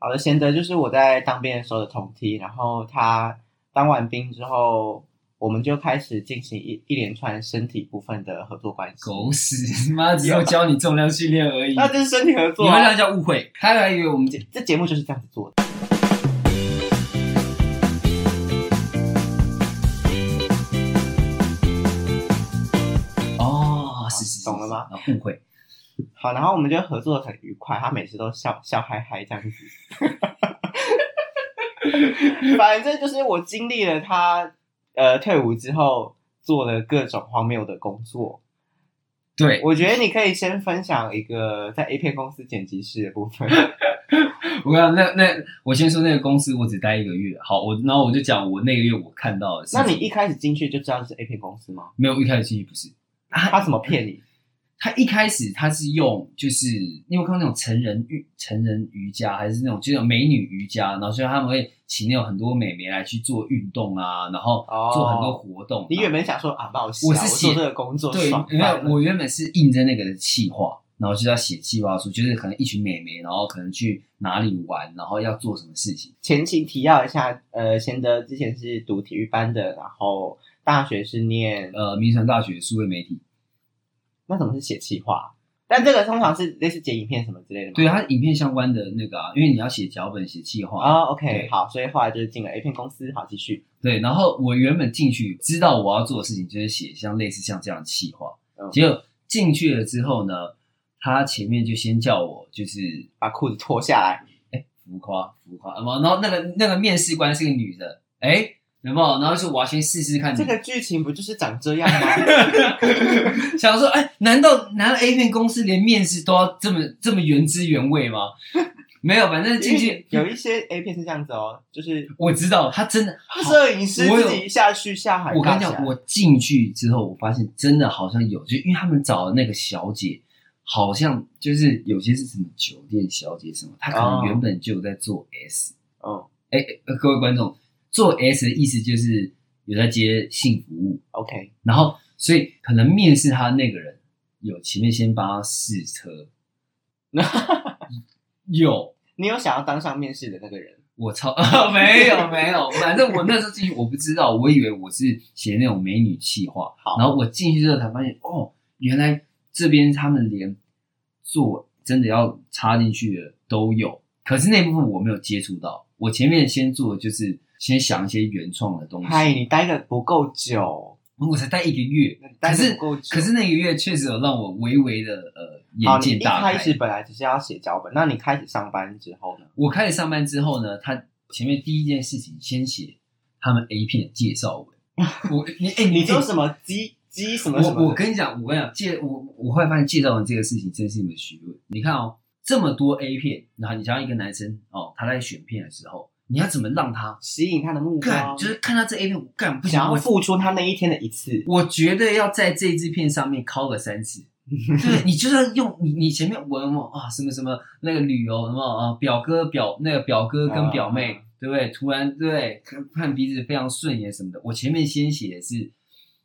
好的，贤德就是我在当兵的时候的同梯，然后他当完兵之后，我们就开始进行一一连串身体部分的合作关系。狗屎，妈只有教你重量训练而已。那就是身体合作、啊，你们俩叫误会，他还以为我们这这节目就是这样子做的。哦，是是，是，懂了吗？误会。好，然后我们就合作的很愉快，他每次都笑笑嗨嗨这样子。反正就是我经历了他呃退伍之后做了各种荒谬的工作。对，我觉得你可以先分享一个在 A 片公司剪辑室的部分。我讲，那那我先说那个公司，我只待一个月。好，我然后我就讲我那个月我看到的。那你一开始进去就知道是 A 片公司吗？没有，一开始进去不是。他他怎么骗你？他一开始他是用，就是你有看那种成人瑜成人瑜伽，还是那种就是美女瑜伽，然后所以他们会请那种很多美眉来去做运动啊，然后做很多活动。哦、你原本想说啊，不好意思，我是写我做这个工作，对，没有，我原本是应征那个的企划，然后就要写企划书，就是可能一群美眉，然后可能去哪里玩，然后要做什么事情。前情提要一下，呃，贤德之前是读体育班的，然后大学是念呃明传大学数位媒体。那怎么是写企划？但这个通常是类似剪影片什么之类的吗？对，它影片相关的那个啊，因为你要写脚本、写企划啊。OK，好，所以后来就是进了 A 片公司。好，继续。对，然后我原本进去知道我要做的事情就是写像类似像这样的企划，嗯、结果进去了之后呢，他前面就先叫我就是把裤子脱下来，哎，浮夸浮夸，然后那个那个面试官是个女的，哎。有没有？然后说我要先试试看。这个剧情不就是长这样吗？想说，哎，难道难道 A 片公司连面试都要这么这么原汁原味吗？没有，反正进去有一些 A 片是这样子哦，就是我知道他真的摄影师自己下去下海。我跟你讲，我进去之后，我发现真的好像有，就因为他们找的那个小姐，好像就是有些是什么酒店小姐什么，她可能原本就在做 S。哦，哎，各位观众。做 S 的意思就是有在接性服务，OK，然后所以可能面试他那个人有前面先帮他试车，有，你有想要当上面试的那个人？我操，没有没有，反正我那时候进去我不知道，我以为我是写那种美女企划，好，然后我进去之后才发现，哦，原来这边他们连做真的要插进去的都有，可是那部分我没有接触到，我前面先做的就是。先想一些原创的东西。嗨，你待的不够久，我才待一个月。可是，可是那个月确实有让我微微的呃眼界大开。你一开始本来只是要写脚本，那你开始上班之后呢？我开始上班之后呢，他前面第一件事情先写他们 A 片的介绍文。我你哎，你说什么鸡鸡什么什么？我我跟你讲，我跟你讲介我我后来发现介绍文这个事情真是一门学问。你看哦，这么多 A 片，然后你像一个男生哦，他在选片的时候。你要怎么让他吸引他的目光？就是看到这 A 片，我干不想要付出他那一天的一次。我觉得要在这支片上面敲个三次。对，你就算用你你前面文嘛啊什么什么那个旅游什么啊表哥表那个表哥跟表妹、啊、对不对？突然对，对看看彼此非常顺眼什么的。我前面先写的是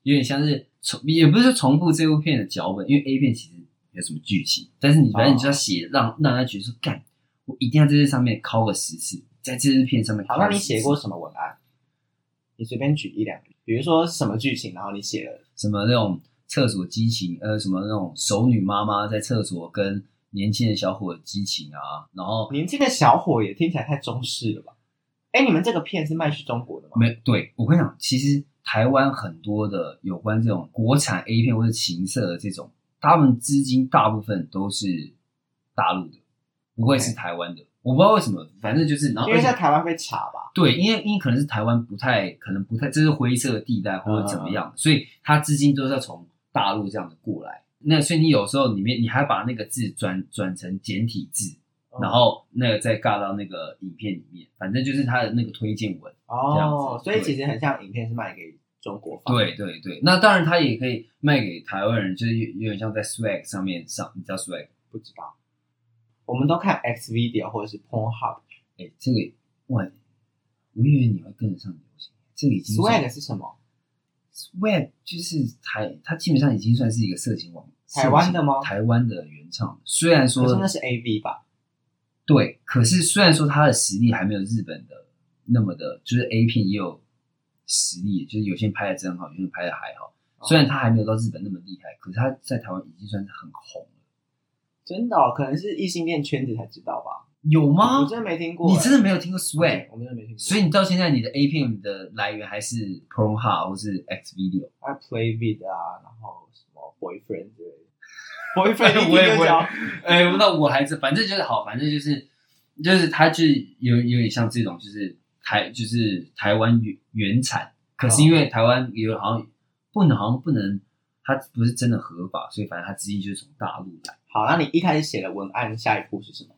有点像是重，也不是重复这部片的脚本，因为 A 片其实没有什么剧情，但是你反正你就要写让让他觉得说干，我一定要在这上面敲个十次。在这支片上面，好，那你写过什么文案？你随便举一两个，比如说什么剧情，然后你写了什么那种厕所激情，呃，什么那种熟女妈妈在厕所跟年轻的小伙的激情啊，然后年轻的小伙也听起来太中式了吧？哎，你们这个片是卖去中国的吗？没，对，我跟你讲，其实台湾很多的有关这种国产 A 片或者情色的这种，他们资金大部分都是大陆的，不会是台湾的。我不知道为什么，反正就是，然后因为在台湾被查吧。对，因为因为可能是台湾不太可能不太，这是灰色的地带或者怎么样，嗯、所以他资金都是要从大陆这样子过来。那所以你有时候里面你还把那个字转转成简体字，嗯、然后那个再尬到那个影片里面，反正就是他的那个推荐文哦。这样子，所以其实很像影片是卖给中国方。对对对，那当然他也可以卖给台湾人，就是有有点像在 Swag 上面上，你知道 Swag 不知道？我们都看 X Video 或者是 Pornhub，哎，这个哇，我以为你会跟得上流行。这个已经 Swag 是什么？Swag 就是台，它基本上已经算是一个色情网，台湾的吗？台湾的原唱，虽然说真的是 AV 吧？对，可是虽然说他的实力还没有日本的那么的，就是 A 片也有实力，就是有些人拍的真好，有些人拍的还好。虽然他还没有到日本那么厉害，可是他在台湾已经算是很红了。真的、哦，可能是异性恋圈子才知道吧？有吗？我真的没听过。你真的没有听过 Swag？我真的没听过。所以你到现在你的 A 片的来源还是 Pornhub 或是 X Video？还 Playvid 啊，然后什么 Boyfriend 之类的。Boyfriend 我也会。哎，那我还是反正就是好，反正就是就是他就有有点像这种，就是台就是台湾原原产，可是因为台湾有好像不能，好像不能，它不是真的合法，所以反正它资金就是从大陆来。好，那你一开始写的文案，下一步是什么？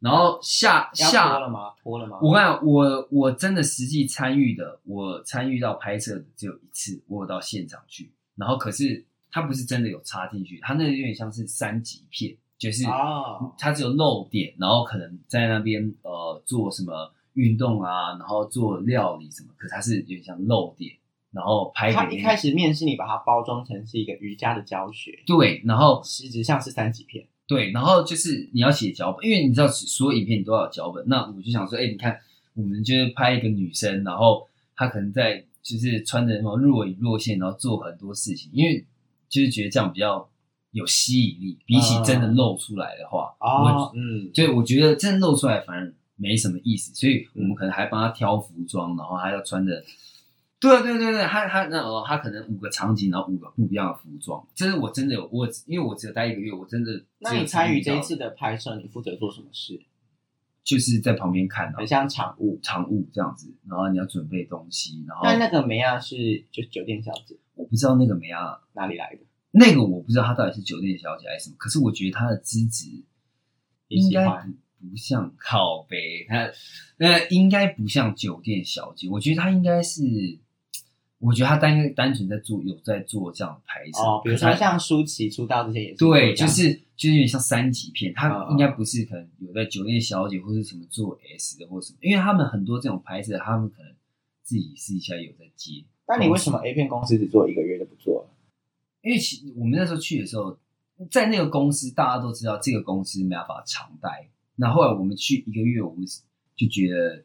然后下下拖了吗？脱了吗？我看我我真的实际参与的，我参与到拍摄的只有一次，我有到现场去。然后可是它不是真的有插进去，它那个有点像是三级片，就是它只有露点，然后可能在那边呃做什么运动啊，然后做料理什么，可是它是有点像露点。然后拍给他一开始面试你，把它包装成是一个瑜伽的教学，对，然后实质上是三级片，对，然后就是你要写脚本，因为你知道所有影片你都要有脚本，那我就想说，哎，你看，我们就是拍一个女生，然后她可能在就是穿着什么若隐若现，然后做很多事情，因为就是觉得这样比较有吸引力，比起真的露出来的话，啊、我嗯，所以我觉得真的露出来反而没什么意思，所以我们可能还帮她挑服装，然后还要穿着。对对对对，他他那哦，他可能五个场景，然后五个不一样的服装。这是我真的有我，因为我只有待一个月，我真的。那你参与这一次的拍摄，你负责做什么事？就是在旁边看，很像场务，场务这样子。然后你要准备东西，然后。那那个梅亚是就酒店小姐，我不知道那个梅亚哪里来的。那个我不知道她到底是酒店小姐还是什么，可是我觉得她的资质应该不不像靠北，她呃应该不像酒店小姐，我觉得她应该是。我觉得他单单纯在做，有在做这样的拍摄，哦，比如说像舒淇出道这些也是，对，就是就是有点像三级片，他应该不是可能有在酒店小姐或是什么做 S 的或什么，因为他们很多这种拍摄，他们可能自己私底下有在接。那你为什么 A 片公司只做一个月就不做了？因为其我们那时候去的时候，在那个公司大家都知道这个公司没办法常待，那后来我们去一个月，我们就觉得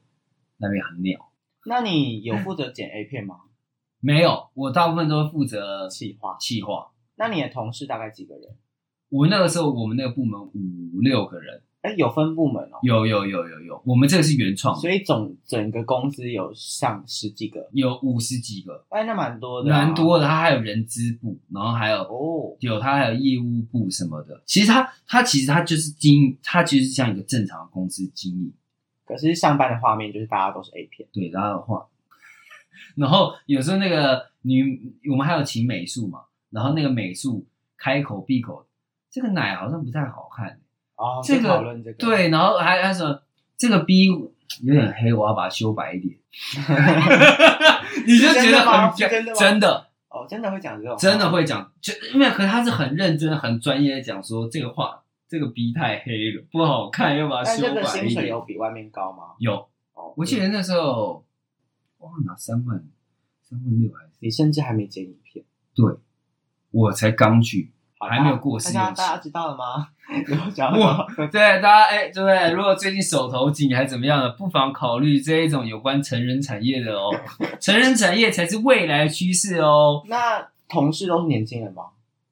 那边很鸟。那你有负责剪 A 片吗？没有，我大部分都负责企划。企划。那你的同事大概几个人？我那个时候，我们那个部门五六个人。哎，有分部门哦。有有有有有，我们这个是原创，所以总整个公司有上十几个，有五十几个。哎，那蛮多的，蛮多的。他还有人资部，然后还有哦，有他还有业务部什么的。其实他他其实他就是经，他其实是像一个正常的公司经营。可是上班的画面就是大家都是 A 片，对，大家的画。然后有时候那个女，我们还有请美术嘛，然后那个美术开口闭口，这个奶好像不太好看哦。这个对，然后还还说这个 B 有点黑，我要把它修白一点。你就觉得很真的吗？真的哦，真的会讲这种，真的会讲，就因为可是他是很认真、很专业的讲说这个话，这个 B 太黑了，不好看，要把它修白一点。薪水有比外面高吗？有，哦，我记得那时候。哇，拿三万，三万六还是？你甚至还没剪影片？对，我才刚去，还没有过试用期。大家知道了吗？我，对，大家哎，对不对？如果最近手头紧还是怎么样的，不妨考虑这一种有关成人产业的哦。成人产业才是未来趋势哦。那同事都是年轻人吗？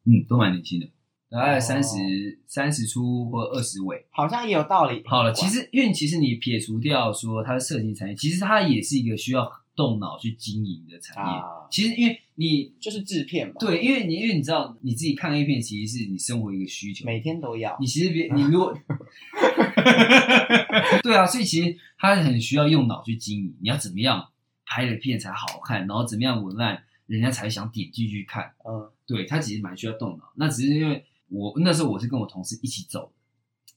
嗯，都蛮年轻的，大概三十三十出或二十尾，好像也有道理。好了，其实因为其实你撇除掉说它是色情产业，其实它也是一个需要。动脑去经营的产业，啊、其实因为你就是制片嘛，对，因为你因为你知道你自己看 A 片，其实是你生活一个需求，每天都要。你其实别 你如果，对啊，所以其实他很需要用脑去经营。你要怎么样拍的片才好看，然后怎么样文案，人家才想点进去看。嗯，对他其实蛮需要动脑。那只是因为我那时候我是跟我同事一起走的，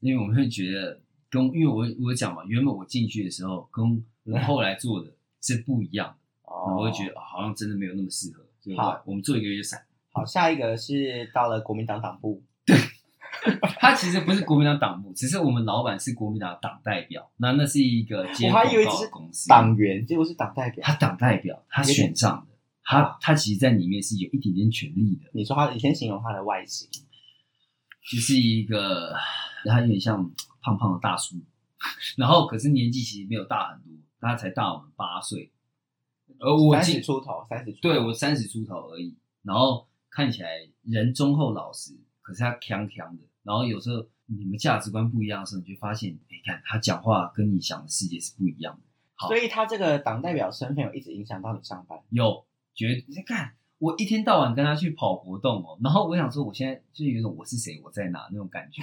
因为我们会觉得跟因为我我讲嘛，原本我进去的时候跟我后来做的。是不一样的，哦，我会觉得好像真的没有那么适合。好，我们做一个月就散。好，下一个是到了国民党党部。对，他其实不是国民党党部，只是我们老板是国民党党代表。那那是一个接广告的公司，党员结果是党代表。他党代表，他选上的，他他其实在里面是有一点点权力的。你说他，你先形容他的外形，就是一个他有点像胖胖的大叔。然后可是年纪其实没有大很多，他才大我们八岁，而我三十出头，三十对我三十出头而已，然后看起来人忠厚老实，可是他强强的，然后有时候你们价值观不一样的时候，你就发现，你看他讲话跟你想的世界是不一样的。好，所以他这个党代表身份有一直影响到你上班？有，觉得你在看。我一天到晚跟他去跑活动哦，然后我想说，我现在就有一种我是谁，我在哪那种感觉。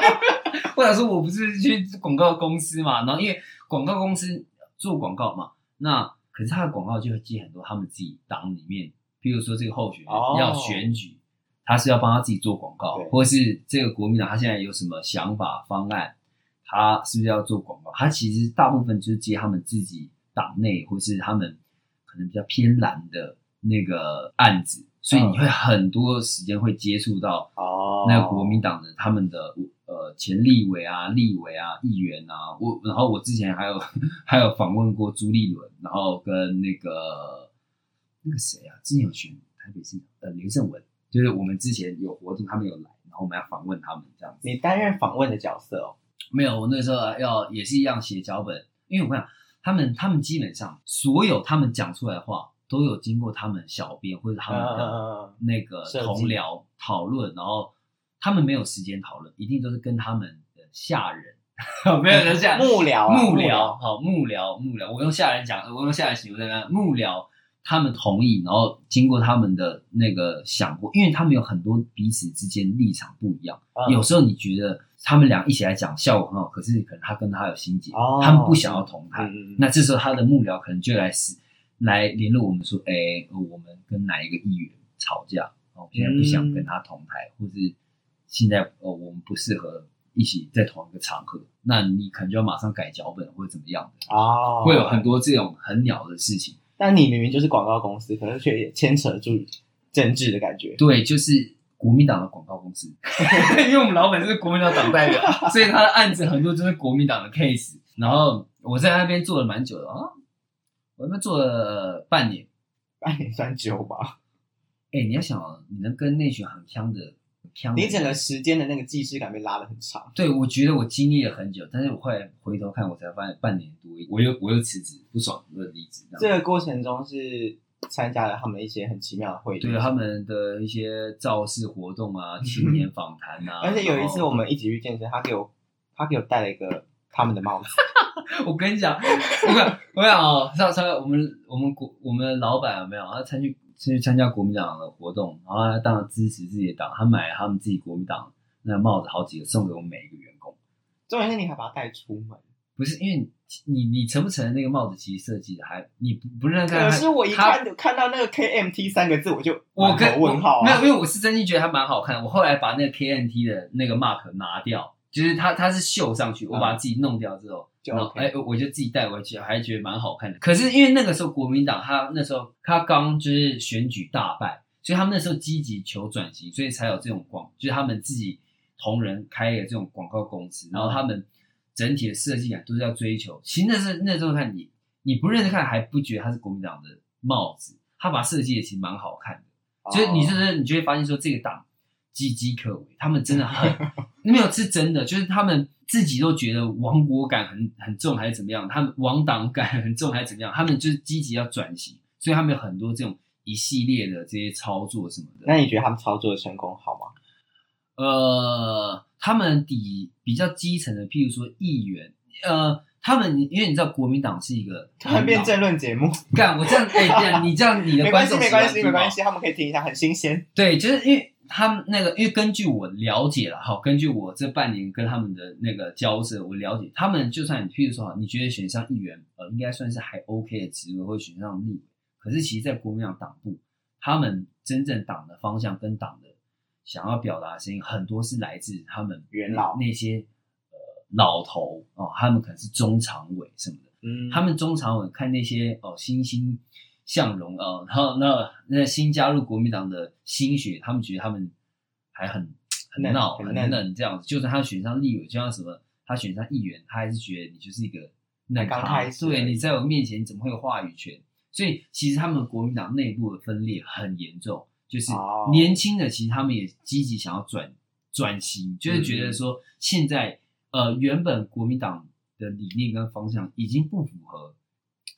我想说，我不是去广告公司嘛，然后因为广告公司做广告嘛，那可是他的广告就会接很多他们自己党里面，譬如说这个候选人要选举，他是要帮他自己做广告，或者是这个国民党他现在有什么想法方案，他是不是要做广告？他其实大部分就是接他们自己党内或是他们可能比较偏蓝的。那个案子，所以你会很多时间会接触到哦，那个国民党的他们的呃前立委啊、立委啊、议员啊，我然后我之前还有还有访问过朱立伦，然后跟那个那个谁啊，之前有选台北市呃林胜文，就是我们之前有活动，他们有来，然后我们要访问他们这样子。你担任访问的角色哦？没有，我那时候要也是一样写脚本，因为我讲他们他们基本上所有他们讲出来的话。都有经过他们小编或者他们的那个同僚讨论，然后他们没有时间讨论，一定都是跟他们的下人，没有人下幕僚，幕僚，好幕僚，幕僚，我用下人讲，我用下人形容在那幕僚，他们同意，然后经过他们的那个想过，因为他们有很多彼此之间立场不一样，有时候你觉得他们俩一起来讲效果很好，可是可能他跟他有心结，他们不想要同台，那这时候他的幕僚可能就来是。来联络我们说，哎，我们跟哪一个议员吵架，我现在不想跟他同台，嗯、或是现在呃，我们不适合一起在同一个场合，那你可能就要马上改脚本或者怎么样的哦，会有很多这种很鸟的事情。但你明明就是广告公司，可是却也牵扯住政治的感觉。对，就是国民党的广告公司，因为我们老板是国民党党代表，所以他的案子很多就是国民党的 case。然后我在那边做了蛮久的啊。我那边做了半年，半年算久吧。哎、欸，你要想，你能跟那群很强的，的你整个时间的那个既视感被拉得很长。对，我觉得我经历了很久，但是我后来回头看，我才发现半年多，我又我又辞职，不爽，我又离职。这个过程中是参加了他们一些很奇妙的会议，对他们的一些造势活动啊、青年访谈啊。而且有一次我们一起去健身，他给我他给我戴了一个他们的帽子。我跟你讲，我跟，我讲哦，上上我们我们国我们的老板有没有？他参去去参加国民党的活动，然后他当然支持自己的党，他买了他们自己国民党那帽子好几个送给我们每一个员工。重点是你还把它带出门，不是因为你你承不承认那个帽子其实设计的还你不不认看？可是我一看就看到那个 KMT 三个字，我就我跟问号、啊、没有，因为我是真心觉得它蛮好看的。我后来把那个 KMT 的那个 mark 拿掉，就是它它是绣上去，我把它自己弄掉之后。嗯就哎、OK，我就自己带回去，还觉得蛮好看的。可是因为那个时候国民党他那时候他刚就是选举大败，所以他们那时候积极求转型，所以才有这种广，就是他们自己同仁开的这种广告公司，然后他们整体的设计感都是要追求。其实那是那时候看你你不认识看还不觉得他是国民党的帽子，他把设计也其实蛮好看的。所以你就是你就会发现说这个党岌岌可危，他们真的很没有是真的，就是他们。自己都觉得亡国感很很重，还是怎么样？他们亡党感很重，还是怎么样？他们就是积极要转型，所以他们有很多这种一系列的这些操作什么的。那你觉得他们操作的成功好吗？呃，他们底比较基层的，譬如说议员，呃，他们因为你知道国民党是一个突然变政论节目，干我这样哎，这样你这样你的观众没关系，没关系，没关系，他们可以听一下，很新鲜。对，就是因为。他们那个，因为根据我了解了，哈，根据我这半年跟他们的那个交涉，我了解他们，就算你譬如说，你觉得选上议员，呃，应该算是还 OK 的职位，或选上立委，可是其实，在国民党党部，他们真正党的方向跟党的想要表达的声音，很多是来自他们元老。那些呃老头哦，他们可能是中常委什么的，嗯，他们中常委看那些哦新兴。向荣啊，然后那那新加入国民党的新血，他们觉得他们还很很闹很嫩这样子。就算他选上立委，就像什么他选上议员，他还是觉得你就是一个嫩咖。对，你在我面前怎么会有话语权？所以其实他们国民党内部的分裂很严重，就是年轻的其实他们也积极想要转转型，就是觉得说现在呃原本国民党的理念跟方向已经不符合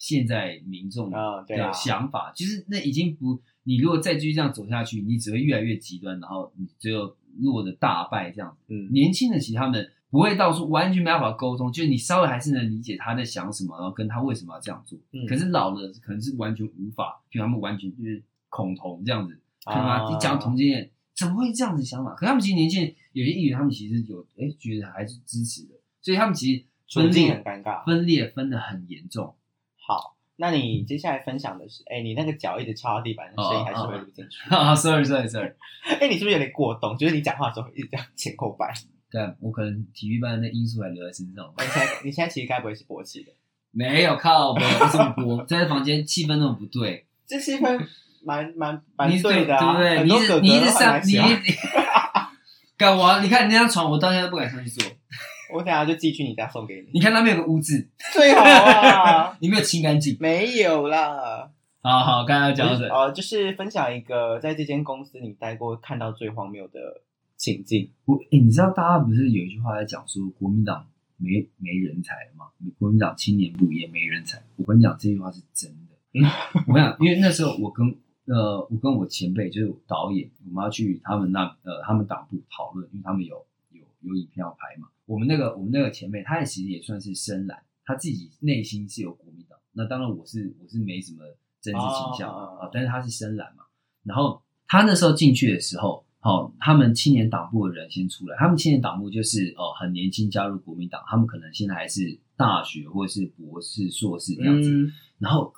现在民众的想法，其实、哦啊、那已经不，你如果再继续这样走下去，你只会越来越极端，然后你只有落得大败这样。嗯，年轻的其实他们不会到处完全没办法沟通，就是你稍微还是能理解他在想什么，然后跟他为什么要这样做。嗯，可是老了可能是完全无法，就他们完全就是恐同这样子，看吗？你讲同性恋怎么会这样子想法？可他们其实年轻人有些议员，他们其实有哎觉得还是支持的，所以他们其实。分裂很尴尬，分裂分的很严重。好，那你接下来分享的是，哎、欸，你那个脚一直敲到地板的声音还是会录进去。啊，sorry，sorry，sorry。哎、欸，你是不是有点过动？就是你讲话的时候一直这样前后摆。对，我可能体育班的因素还留在身上。你现在，你现在其实该不会是勃起的？没有，靠，没有，为什么播？在房间气氛那么不对。这气氛蛮蛮蛮对的、啊，对不对？你一直你一直上，你干嘛？你看你那张床，我到现在都不敢上去坐。我等下就寄去你家送给你。你看那边有个污渍，最好啊！你没有清干净？没有啦。好好，刚刚讲的哦，就是分享一个在这间公司你待过看到最荒谬的情境。我哎、欸，你知道大家不是有一句话在讲说国民党没没人才吗？国民党青年部也没人才。我跟你讲这句话是真的。我跟你讲，因为那时候我跟呃我跟我前辈就是导演，我们要去他们那呃他们党部讨论，因为他们有有有影片要拍嘛。我们那个我们那个前辈，他也其实也算是深蓝，他自己内心是有国民党。那当然我是我是没什么政治倾向啊、哦，但是他是深蓝嘛。然后他那时候进去的时候，好、哦，他们青年党部的人先出来，他们青年党部就是哦很年轻加入国民党，他们可能现在还是大学或者是博士、硕士这样子。嗯、然后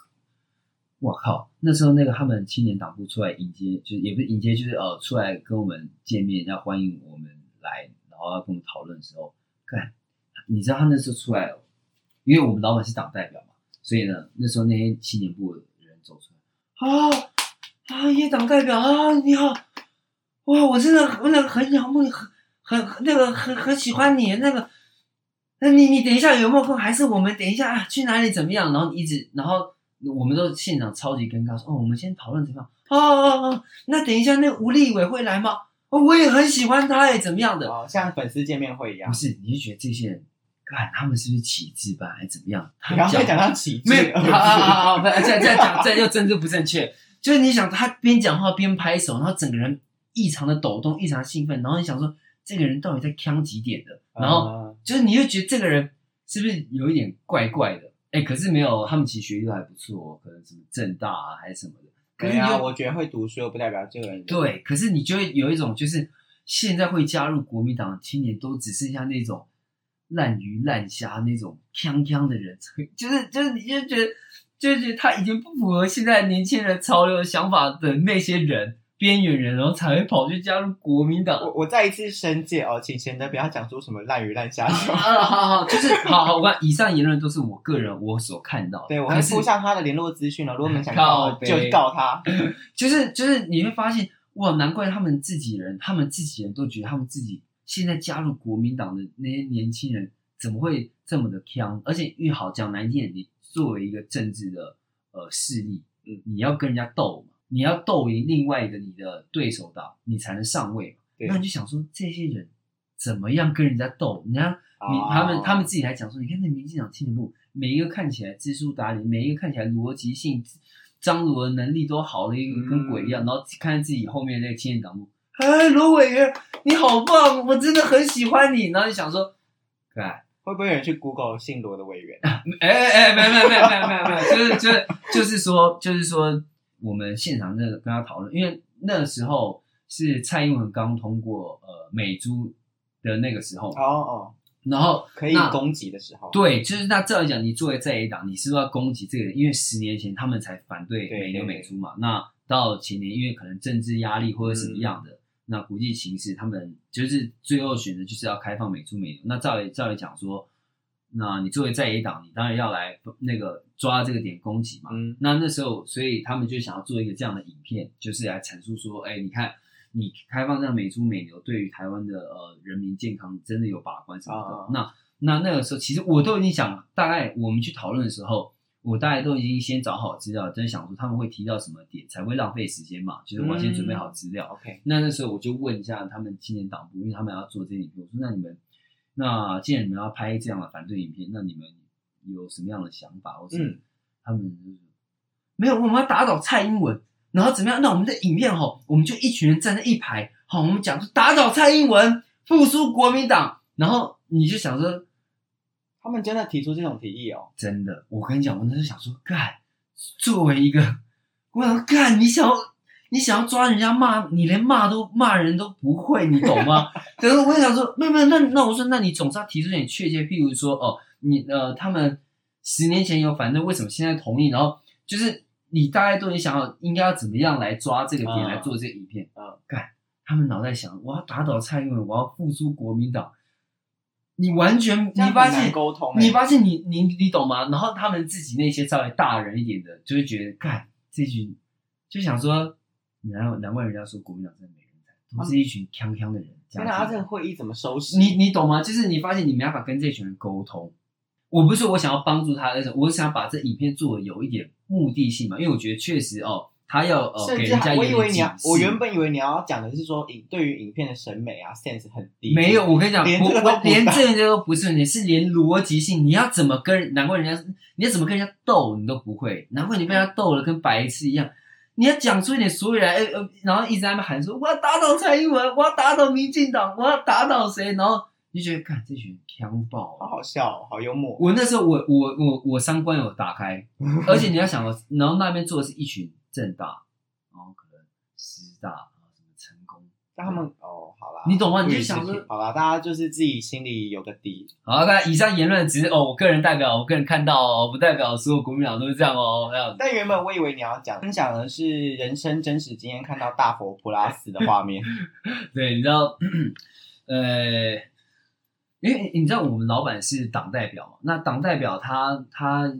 我靠，那时候那个他们青年党部出来迎接，就是也不是迎接，就是呃出来跟我们见面，要欢迎我们来。我要跟我们讨论的时候，看，你知道他那时候出来，因为我们老板是党代表嘛，所以呢，那时候那些青年部的人走出来，啊啊，叶党代表啊，你好，哇，我真的我那个很仰慕你，很很那个很很喜欢你那个，那你你等一下有没有空？还是我们等一下啊去哪里怎么样？然后一直，然后我们都现场超级尴尬，说哦，我们先讨论怎么样？哦哦哦，那等一下那吴立伟会来吗？我也很喜欢他哎，怎么样的？哦，像粉丝见面会一样。不是，你就觉得这些人，看他们是不是旗帜吧，还是怎么样？他刚才讲到旗帜，没有，好好好好，再再再讲，这又政治不正确。就是你想他边讲话边拍手，然后整个人异常的抖动，异常的兴奋，然后你想说这个人到底在锵几点的？然后就是你就觉得这个人是不是有一点怪怪的？哎，可是没有，他们其实学历都还不错，可能什么正大啊还是什么的。可是啊，我觉得会读书又不代表这个人。对，可是你就会有一种，就是现在会加入国民党的青年，都只剩下那种烂鱼烂虾那种锵锵的人，就是就是你就觉得，就是他已经不符合现在年轻人潮流的想法的那些人。边缘人，然后才会跑去加入国民党。我我再一次申诫哦，请贤德不要讲出什么烂鱼烂虾。啊，好好，就是好好，我看以上言论都是我个人我所看到的。对，我会附上他的联络资讯了。如果你们想告，就告他。就 是就是，你会发现哇，难怪他们自己人，他们自己人都觉得他们自己现在加入国民党的那些年轻人怎么会这么的强？而且越好讲难听点，你作为一个政治的呃势力，嗯，你要跟人家斗嘛。你要斗赢另外一个你的对手党，你才能上位。那你就想说，这些人怎么样跟人家斗？人家你他们他们自己来讲说，你看那民进党青年部，每一个看起来知书达理，每一个看起来逻辑性、张罗的能力都好的一个跟鬼一样，嗯、然后看看自己后面那个青年党部，哎，罗委员你好棒，我真的很喜欢你。然后就想说，对，会不会有人去 Google 姓罗的委员？哎哎哎，没有没有没有没有没有没有，就是就是就是说就是说。我们现场那个跟他讨论，因为那时候是蔡英文刚通过呃美猪的那个时候，哦哦，然后可以攻击的时候，对，就是那照理讲，你作为在野党，你是不是要攻击这个人？因为十年前他们才反对美牛美猪嘛，那到前年因为可能政治压力或者什么样的，嗯、那国际形势，他们就是最后选择就是要开放美猪美牛。那照理照理讲说。那你作为在野党，你当然要来那个抓这个点攻击嘛。嗯，那那时候，所以他们就想要做一个这样的影片，就是来阐述说，哎，你看，你开放这样美猪美牛，对于台湾的呃人民健康真的有把关什么的。啊、那那那个时候，其实我都已经想，大概我们去讨论的时候，我大概都已经先找好资料，真想说他们会提到什么点，才会浪费时间嘛。就是我先准备好资料。OK，、嗯、那那时候我就问一下他们青年党部，因为他们要做这影片，我说那你们。那既然你们要拍这样的反对影片，那你们有什么样的想法？或是、嗯、他们就是没有，我们要打倒蔡英文，然后怎么样？那我们的影片吼，我们就一群人站在一排，好，我们讲说打倒蔡英文，复苏国民党，然后你就想说，他们真的提出这种提议哦？真的，我跟你讲，我那时候想说，干，作为一个，我想干，你想要。你想要抓人家骂你，连骂都骂人都不会，你懂吗？可是我想说，没有没有，那那我说，那你总是要提出点确切，譬如说，哦，你呃，他们十年前有反对，为什么现在同意？然后就是你大概都你想好应该要怎么样来抓这个点、嗯、来做这个影片？啊、嗯，干，他们脑袋想，我要打倒蔡英文，我要复苏国民党，你完全你发现沟通，你发现你你你懂吗？然后他们自己那些稍微大人一点的，就会觉得，干这句就想说。然后难怪人家说国民党真的没人才，都是一群锵锵的人。那他这个会议怎么收拾？你你懂吗？就是你发现你没办法跟这群人沟通。我不是说我想要帮助他，而是我想把这影片做的有一点目的性嘛。因为我觉得确实哦，他要呃给人家一个我以为你要，我原本以为你要讲的是说影对于影片的审美啊 sense 很低。没有，我跟你讲，连这个连这些都不是问题，是连逻辑性，你要怎么跟？难怪人家你要怎么跟人家斗，你都不会。难怪你被他斗了，跟白痴一样。你要讲出一点所以来，呃呃，然后一直在那边喊说我要打倒蔡英文，我要打倒民进党，我要打倒谁？然后你就觉得，看这群枪爆，好好笑，好幽默。我那时候我我我我三观有打开，而且你要想，然后那边坐的是一群政大，然后可能师大。他们哦，好啦，你懂吗？你就想说，好啦，大家就是自己心里有个底。好，那以上言论只是哦，我个人代表，我个人看到哦，不代表所有国民党都是这样哦。但原本我以为你要讲分享的是人生真实经验，看到大佛普拉斯的画面。对，你知道，呃，因为你知道我们老板是党代表嘛，那党代表他他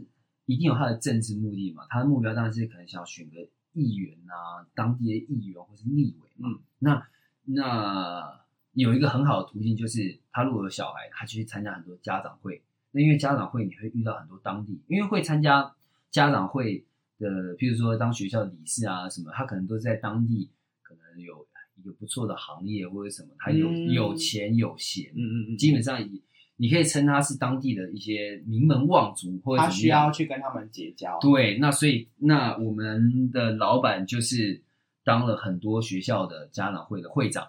一定有他的政治目的嘛，他的目标当然是可能想要选个议员啊，当地的议员或是立委嘛，嗯，那。那有一个很好的途径，就是他如果有小孩，他去参加很多家长会。那因为家长会，你会遇到很多当地，因为会参加家长会的，譬如说当学校理事啊什么，他可能都在当地，可能有一个不错的行业或者什么，他有、嗯、有钱有闲，嗯嗯嗯，基本上你你可以称他是当地的一些名门望族，或者他需要去跟他们结交。对，那所以那我们的老板就是。当了很多学校的家长会的会长，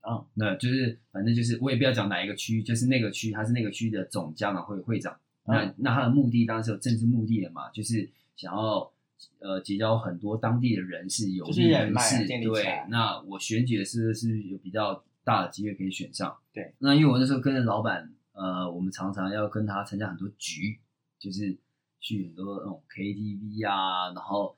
啊、嗯，那就是反正就是我也不要讲哪一个区，就是那个区他是那个区的总家长会会长。嗯、那那他的目的当然是有政治目的的嘛，就是想要呃结交很多当地的人士，有利人士。对，那我选举的是是有比较大的机会可以选上。对，那因为我那时候跟着老板，呃，我们常常要跟他参加很多局，就是去很多那种 KTV 啊，然后。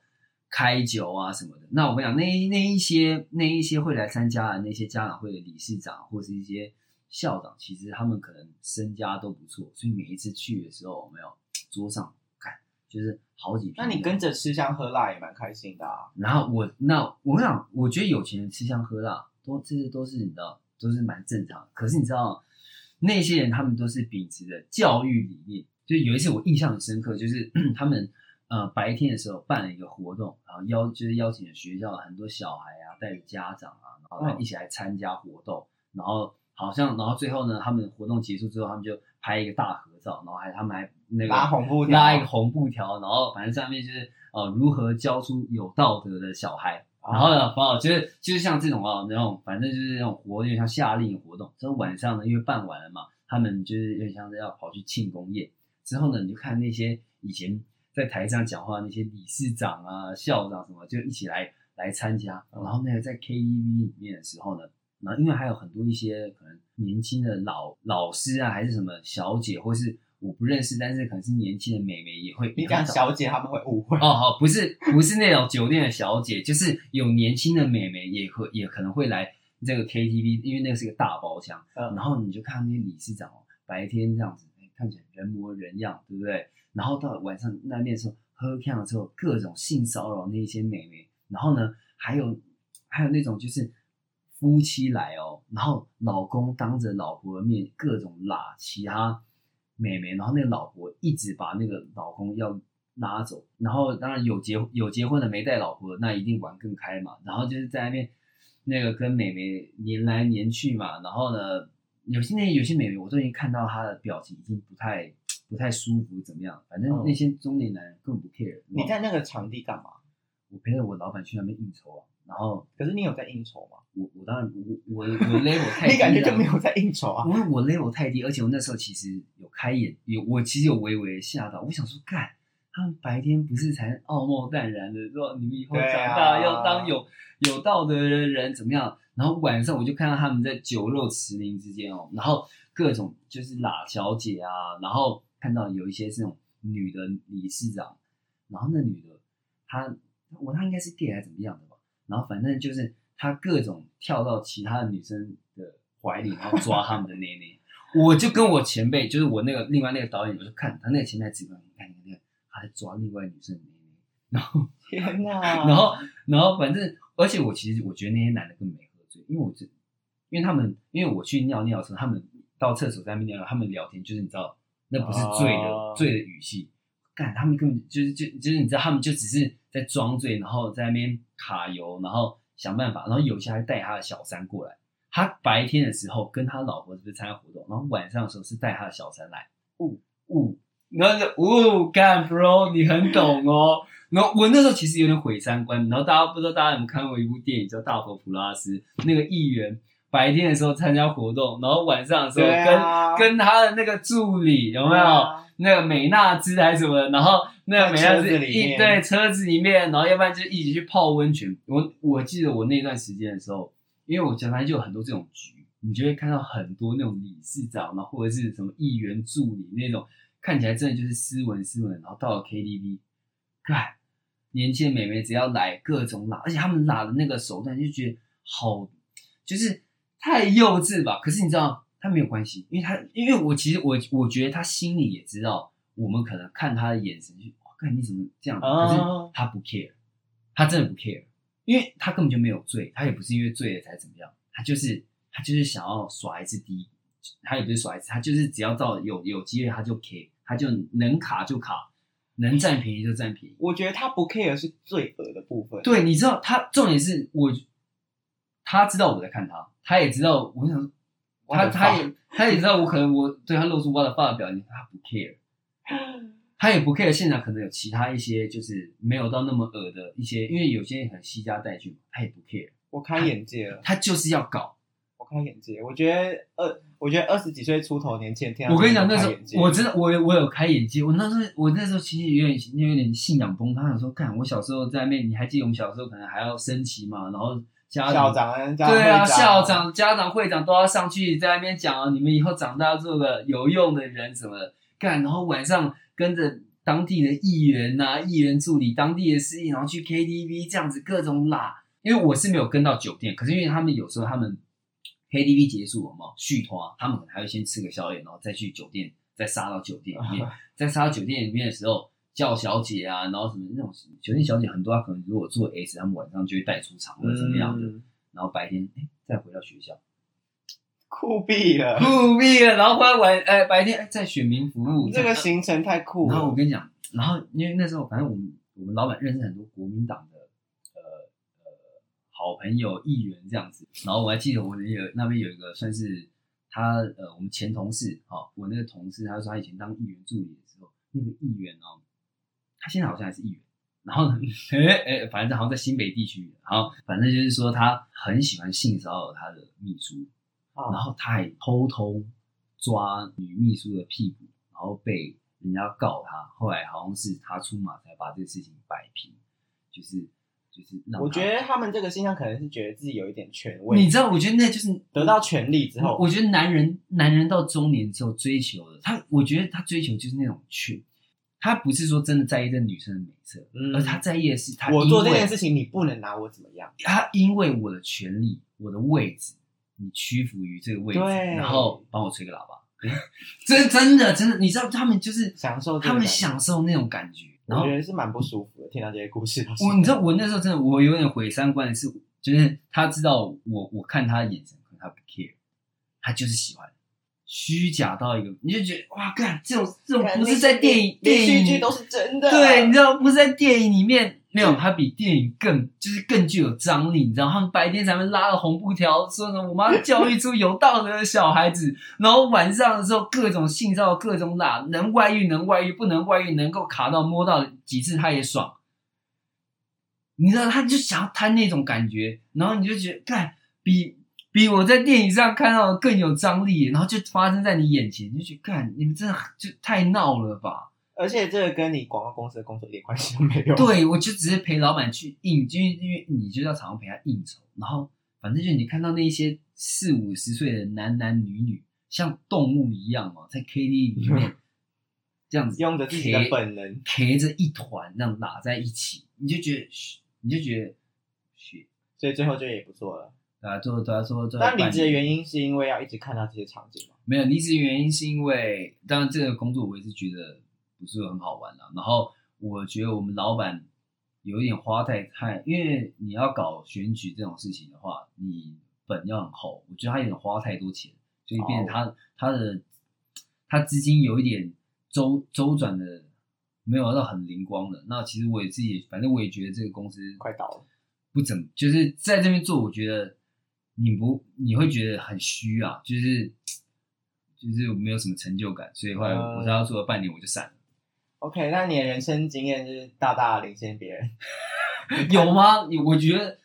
开酒啊什么的，那我跟你讲，那那一些那一些会来参加的那些家长会的理事长或是一些校长，其实他们可能身家都不错，所以每一次去的时候，我没有桌上看就是好几瓶。那你跟着吃香喝辣也蛮开心的啊。然后我那我跟你讲，我觉得有钱人吃香喝辣都这些都是你知道都是蛮正常的。可是你知道那些人他们都是秉持着教育理念，就有一次我印象很深刻，就是 他们。呃，白天的时候办了一个活动，然后邀就是邀请了学校很多小孩啊，带着家长啊，然后来一起来参加活动，嗯、然后好像，然后最后呢，他们活动结束之后，他们就拍一个大合照，然后还他们还那个拉红布条，拉一个红布条，然后反正上面就是呃如何教出有道德的小孩，嗯、然后呢，哦，就是就是像这种啊，那种反正就是那种活动，有点像夏令营活动。之后晚上呢，因为办完了嘛，他们就是有点像是要跑去庆功宴。之后呢，你就看那些以前。在台上讲话那些理事长啊、校长什么，就一起来来参加。然后那个在 KTV 里面的时候呢，然后因为还有很多一些可能年轻的老老师啊，还是什么小姐，或是我不认识，但是可能是年轻的美眉也会。你讲小姐，他们会误会。哦，好，不是不是那种酒店的小姐，就是有年轻的美眉也会也可能会来这个 KTV，因为那个是个大包厢。嗯。然后你就看那些理事长哦，白天这样子，看起来人模人样，对不对？然后到晚上那边的时候，喝开了之后，各种性骚扰那些美眉。然后呢，还有还有那种就是夫妻来哦，然后老公当着老婆的面各种拉其他美眉，然后那个老婆一直把那个老公要拉走。然后当然有结有结婚的没带老婆，那一定玩更开嘛。然后就是在那边那个跟美眉黏来黏去嘛。然后呢，有些那有些美眉，我都已经看到她的表情已经不太不太舒服，怎么样？反正那些中年男人根本不 care。你在那个场地干嘛？我陪着我老板去那边应酬啊。然后，可是你有在应酬吗？我我当然我我我 level 太低，你感觉就没有在应酬啊？因为我 level 太低，而且我那时候其实有开眼，有我其实有微微吓到。我想说，干，他们白天不是才傲慢淡然的说你们以后长大要当有、啊、有道德的人怎么样？然后晚上我就看到他们在酒肉驰名之间哦，然后各种就是喇小姐啊，然后看到有一些是那种女的理事长，然后那女的她我她应该是 gay 还是怎么样的吧？然后反正就是她各种跳到其他的女生的怀里，然后抓他们的内内。我就跟我前辈，就是我那个另外那个导演，我就看他那个前辈直播，你看你看，他在抓另外女生的内内。然后天哪！然后然后反正，而且我其实我觉得那些男的根本没喝醉，因为我这，因为他们因为我去尿尿的时候，他们到厕所在那边尿尿，他们聊天就是你知道，那不是醉的、哦、醉的语气。干，他们根本就是就就是你知道，他们就只是在装醉，然后在那边卡油，然后想办法，然后有些还带他的小三过来。他白天的时候跟他老婆是不是参加活动，然后晚上的时候是带他的小三来。呜呜，然后就呜干，bro，你很懂哦。然后我那时候其实有点毁三观。然后大家不知道大家有没有看过一部电影叫《大佛普拉斯》，那个议员白天的时候参加活动，然后晚上的时候跟、啊、跟他的那个助理有没有？那个美娜兹还是什么的，然后那个美娜兹一对车子里面，然后要不然就一起去泡温泉。我我记得我那段时间的时候，因为我反正就有很多这种局，你就会看到很多那种理事长，然后或者是什么议员助理那种，看起来真的就是斯文斯文。然后到了 KTV，看年轻的美眉只要来各种拉，而且他们拉的那个手段就觉得好，就是太幼稚吧。可是你知道？他没有关系，因为他，因为我其实我我觉得他心里也知道，我们可能看他的眼神就，哇，看你怎么这样，可是他不 care，他真的不 care，因为他根本就没有醉，他也不是因为醉了才怎么样，他就是他就是想要耍一次低，他也不是耍一次，他就是只要到有有机会他就 care，他就能卡就卡，能占便宜就占便宜。我觉得他不 care 是罪恶的部分。对，你知道他重点是我，他知道我在看他，他也知道我想。他他也他也知道我可能我对他露出 what the fuck 的表情，他不 care，他也不 care。现场可能有其他一些就是没有到那么恶的一些，因为有些人很惜家带眷，他也不 care。我开眼界了，他就是要搞。我开眼界，我觉得二，我觉得二十几岁出头年轻人，我跟你讲那时候我真的我我有开眼界，我那时候我那时候其实有点有点信仰崩塌，他想说，看我小时候在那边，你还记得我们小时候可能还要升旗嘛，然后。家校长，家长对啊，校长、家长、会长都要上去在那边讲啊，你们以后长大做个有用的人，什么干，然后晚上跟着当地的议员呐、啊、议员助理、当地的司仪，然后去 KTV 这样子各种拉。因为我是没有跟到酒店，可是因为他们有时候他们 KTV 结束了嘛，续摊，他们可能还会先吃个宵夜，然后再去酒店，再杀到酒店里面，再杀到酒店里面的时候。叫小姐啊，然后什么那种酒店小姐很多，他可能如果做 S，他们晚上就会带出场或者怎么样的，嗯、然后白天哎再回到学校，酷毙了，酷毙了，然后回来晚哎白天哎再选民服务，这个行程太酷了。然后我跟你讲，然后因为那时候反正我们我们老板认识很多国民党的呃呃好朋友议员这样子，然后我还记得我有那边有一个算是他呃我们前同事哈、哦，我那个同事他说他以前当议员助理的时候，那个议员哦。他现在好像还是议员，然后呢，哎哎，反正好像在新北地区，然后反正就是说他很喜欢性骚扰他的秘书，哦、然后他还偷偷抓女秘书的屁股，然后被人家告他，后来好像是他出马才把这个事情摆平，就是就是让。我觉得他们这个现象可能是觉得自己有一点权威，你知道？我觉得那就是得到权力之后，我觉得男人男人到中年之后追求的，他我觉得他追求就是那种权。他不是说真的在意这女生的美色，嗯、而他在意的是他。我做这件事情，你不能拿我怎么样。他因为我的权利，我的位置，你屈服于这个位置，对然后帮我吹个喇叭。真真的真的，你知道他们就是享受，他们享受那种感觉。然后我觉得是蛮不舒服的，听到这些故事。我你知道，我那时候真的，我有点毁三观的是，就是他知道我，我看他的眼神，可能他不 care，他就是喜欢。虚假到一个，你就觉得哇，干这种这种不是在电影电影剧都是真的。对，你知道不是在电影里面，没有，它比电影更就是更具有张力，你知道？他们白天咱们拉了红布条，说什么我们要教育出有道德的小孩子，然后晚上的时候各种性骚各种打，能外遇能外遇，不能外遇，能够卡到摸到几次他也爽。你知道，他就想要贪那种感觉，然后你就觉得，看比比我在电影上看到的更有张力，然后就发生在你眼前，你就觉得，看你们真的就太闹了吧。而且这个跟你广告公司的工作一点关系都没有。对，我就只是陪老板去应，就因为你就要常常陪他应酬，然后反正就你看到那些四五十岁的男男女女，像动物一样嘛，在 KTV 里面 这样子用着自己的本能陪着一团，这样打在一起，你就觉得，你就觉得，所以最后就也不做了。啊，做做做做。但离职的原因是因为要一直看到这些场景吗？没有，离职的原因是因为，当然这个工作我也是觉得。不是很好玩啊，然后我觉得我们老板有一点花太太，因为你要搞选举这种事情的话，你本要很厚，我觉得他有点花太多钱，所以变成他、oh. 他的他资金有一点周周转的没有到很灵光的。那其实我也自己，反正我也觉得这个公司快倒了，不怎么就是在这边做，我觉得你不你会觉得很虚啊，就是就是没有什么成就感，所以后来我才要做了半年我就散了。OK，那你的人生经验就是大大领先别人，有吗？你我觉得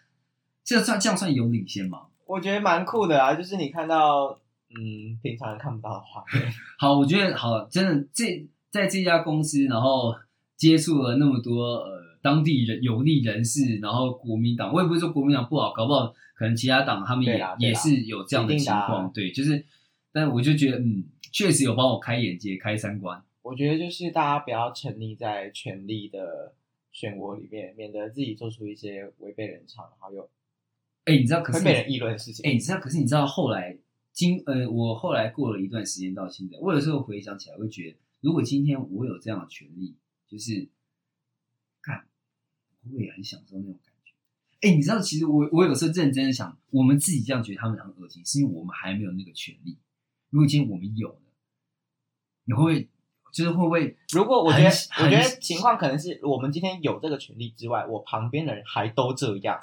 这算这样算有领先吗？我觉得蛮酷的啊，就是你看到嗯平常看不到的画面。好，我觉得好，真的这在这家公司，然后接触了那么多呃当地人有利人士，然后国民党，我也不是说国民党不好，搞不好可能其他党他们也也是有这样的情况，对，就是，但我就觉得嗯，确实有帮我开眼界、开三观。我觉得就是大家不要沉溺在权力的漩涡里面，免得自己做出一些违背人常，然后又，哎，你知道，可是被人议论的事情。哎，你知道，可是你知道，后来今呃，我后来过了一段时间到现在，我有时候回想起来，会觉得，如果今天我有这样的权利，就是，看，我也很享受那种感觉。哎，你知道，其实我我有时候认真的想，我们自己这样觉得他们很恶心，是因为我们还没有那个权利。如果今天我们有了，你会不会？就是会不会？如果我觉得，我觉得情况可能是我们今天有这个权利之外，我旁边的人还都这样，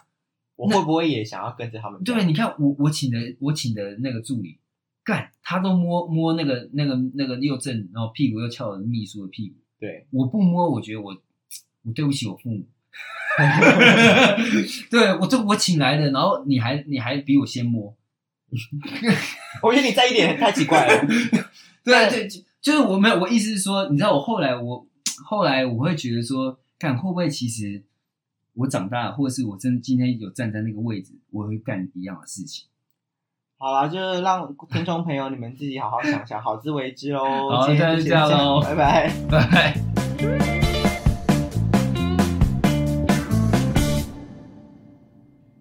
我会不会也想要跟着他们？对，你看我我请的我请的那个助理，干他都摸摸那个那个那个又正，然后屁股又翘着秘书的屁股。对，我不摸，我觉得我我对不起我父母。对，我这我请来的，然后你还你还比我先摸，我觉得你在一点太奇怪了。对对。就是我没有，我意思是说，你知道，我后来我后来我会觉得说，看会不会其实我长大，或者是我真的今天有站在那个位置，我会干一样的事情。好啦，就是让听众朋友你们自己好好想想，好自为之喽。好，就这样喽，拜拜，拜拜。